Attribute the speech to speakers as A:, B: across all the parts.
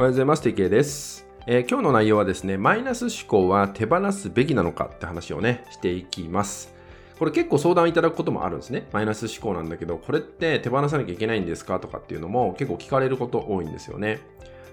A: おはようございます。TK です、えー今日の内容はですね、マイナス思考は手放すべきなのかって話をね、していきます。これ結構相談いただくこともあるんですね。マイナス思考なんだけど、これって手放さなきゃいけないんですかとかっていうのも結構聞かれること多いんですよね。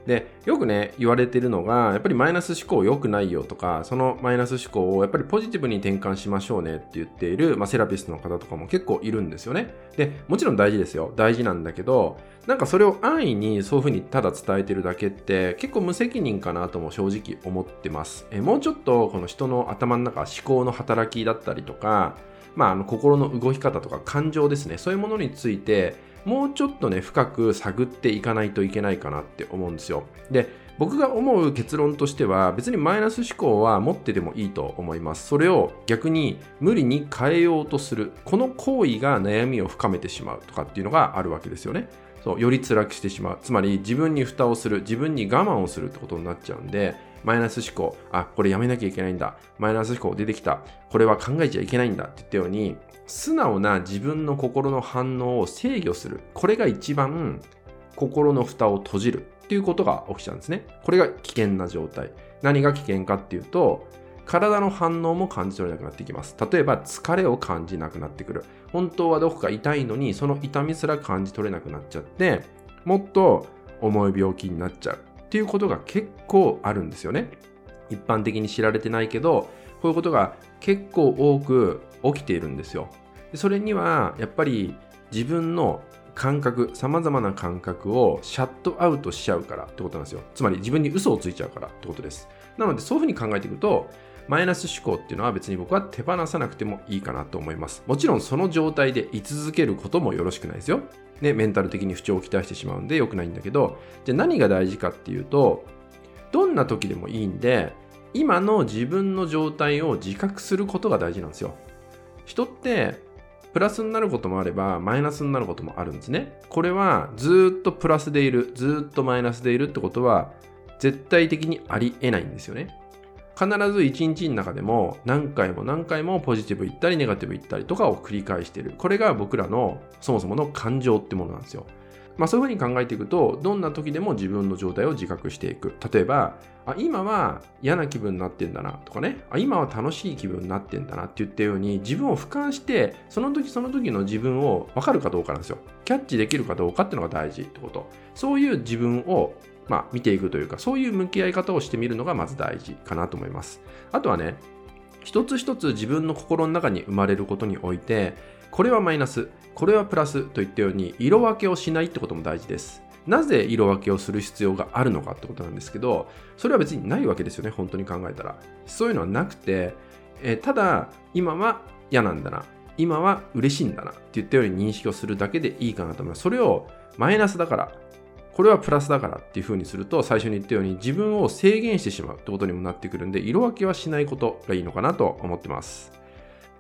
A: で、よくね、言われてるのが、やっぱりマイナス思考良くないよとか、そのマイナス思考をやっぱりポジティブに転換しましょうねって言っている、まあ、セラピストの方とかも結構いるんですよね。で、もちろん大事ですよ。大事なんだけど、なんかそれを安易にそういうふうにただ伝えてるだけって結構無責任かなとも正直思ってます。えもうちょっとこの人の頭の中、思考の働きだったりとか、まあ、あの心の動き方とか感情ですね。そういうものについて、もうちょっとね、深く探っていかないといけないかなって思うんですよ。で、僕が思う結論としては、別にマイナス思考は持っててもいいと思います。それを逆に無理に変えようとする。この行為が悩みを深めてしまうとかっていうのがあるわけですよね。そうより辛くしてしまう。つまり自分に蓋をする、自分に我慢をするってことになっちゃうんで、マイナス思考、あ、これやめなきゃいけないんだ。マイナス思考出てきた。これは考えちゃいけないんだって言ったように、素直な自分の心の反応を制御する。これが一番心の蓋を閉じるっていうことが起きちゃうんですね。これが危険な状態。何が危険かっていうと、体の反応も感じ取れなくなってきます。例えば疲れを感じなくなってくる。本当はどこか痛いのに、その痛みすら感じ取れなくなっちゃって、もっと重い病気になっちゃうっていうことが結構あるんですよね。一般的に知られてないけど、こういうことが結構多く起きているんですよ。それにはやっぱり自分の感覚、様々な感覚をシャットアウトしちゃうからってことなんですよ。つまり自分に嘘をついちゃうからってことです。なのでそういうふうに考えていくと、マイナス思考っていうのは別に僕は手放さなくてもいいかなと思います。もちろんその状態で居続けることもよろしくないですよ。ね、メンタル的に不調をきたしてしまうんで良くないんだけど、じゃあ何が大事かっていうと、どんな時でもいいんで、今の自分の状態を自覚することが大事なんですよ。人ってプラスになることもあればマイナスになることもあるんですね。これはずっとプラスでいる、ずっとマイナスでいるってことは絶対的にありえないんですよね。必ず一日の中でも何回も何回もポジティブ言ったりネガティブ言ったりとかを繰り返している。これが僕らのそもそもの感情ってものなんですよ。まあそういうふうに考えていくと、どんな時でも自分の状態を自覚していく。例えば、あ今は嫌な気分になってんだなとかねあ、今は楽しい気分になってんだなって言ったように、自分を俯瞰して、その時その時の自分を分かるかどうかなんですよ。キャッチできるかどうかっていうのが大事ってこと。そういう自分をまあ、見ていくというか、そういう向き合い方をしてみるのがまず大事かなと思います。あとはね、一つ一つ自分の心の中に生まれることにおいて、これはマイナス、これはプラスといったように色分けをしないってことも大事です。なぜ色分けをする必要があるのかってことなんですけど、それは別にないわけですよね、本当に考えたら。そういうのはなくて、えただ、今は嫌なんだな、今は嬉しいんだなって言ったように認識をするだけでいいかなと思います。それをマイナスだから、これはプラスだからっていう風にすると、最初に言ったように自分を制限してしまうってことにもなってくるんで、色分けはしないことがいいのかなと思ってます。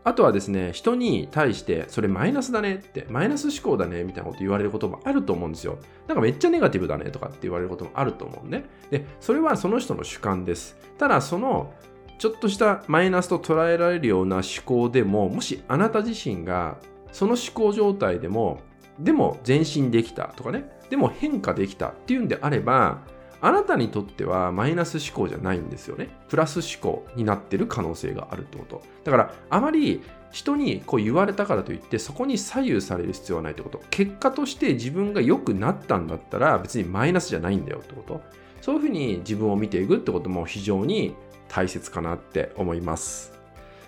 A: あとはですね、人に対して、それマイナスだねって、マイナス思考だねみたいなこと言われることもあると思うんですよ。なんかめっちゃネガティブだねとかって言われることもあると思うね。で、それはその人の主観です。ただ、その、ちょっとしたマイナスと捉えられるような思考でも、もしあなた自身がその思考状態でも、でも前進できたとかね、でも変化できたっていうんであれば、あなたにとってはマイナス思考じゃないんですよね。プラス思考になってる可能性があるってこと。だから、あまり人にこう言われたからといって、そこに左右される必要はないってこと。結果として自分が良くなったんだったら、別にマイナスじゃないんだよってこと。そういうふうに自分を見ていくってことも非常に大切かなって思います。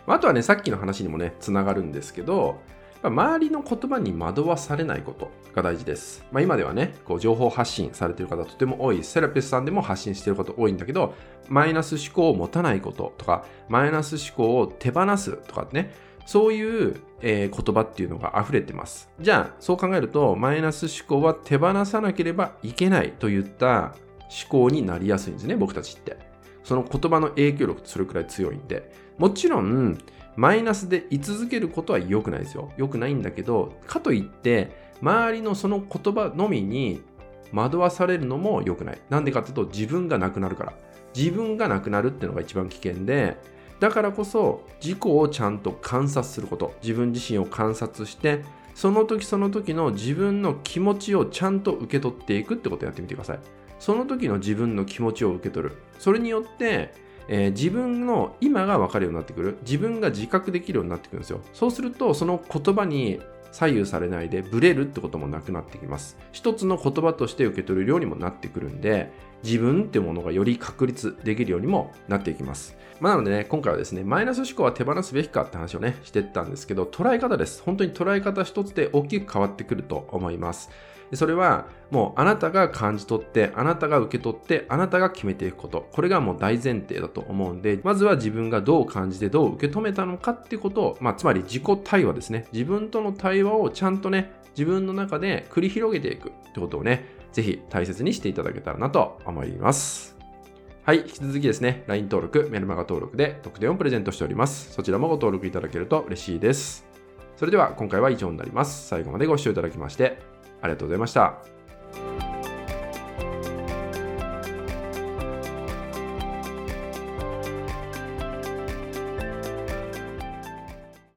A: あとはね、さっきの話にもね、つながるんですけど、周りの言葉に惑わされないことが大事です。まあ、今ではね、こう情報発信されている方とても多い、セラピスさんでも発信していること多いんだけど、マイナス思考を持たないこととか、マイナス思考を手放すとかね、そういう、えー言葉っていうのが溢れてます。じゃあ、そう考えると、マイナス思考は手放さなければいけないといった思考になりやすいんですね、僕たちって。その言葉の影響力ってそれくらい強いんで。もちろん、マイナスで居続けることは良くないですよ。良くないんだけど、かといって、周りのその言葉のみに惑わされるのも良くない。なんでかっていうと、自分がなくなるから。自分がなくなるっていうのが一番危険で、だからこそ自己をちゃんと観察すること。自分自身を観察して、その時その時の自分の気持ちをちゃんと受け取っていくってことをやってみてください。その時の自分の気持ちを受け取る。それによって、えー、自分の今が分かるようになってくる。自分が自覚できるようになってくるんですよ。そうすると、その言葉に左右されないでブレるってこともなくなってきます。一つの言葉として受け取るようにもなってくるんで、自分っていうものがより確立できるようにもなっていきます。まあ、なのでね、今回はですね、マイナス思考は手放すべきかって話をね、してったんですけど、捉え方です。本当に捉え方一つで大きく変わってくると思います。それはもうあなたが感じ取って、あなたが受け取って、あなたが決めていくこと。これがもう大前提だと思うんで、まずは自分がどう感じてどう受け止めたのかっていうことを、まあ、つまり自己対話ですね。自分との対話をちゃんとね、自分の中で繰り広げていくってことをね、ぜひ大切にしていただけたらなと思います。はい、引き続きですね、LINE 登録、メルマガ登録で特典をプレゼントしております。そちらもご登録いただけると嬉しいです。それでは今回は以上になります。最後までご視聴いただきましてありがとうございました。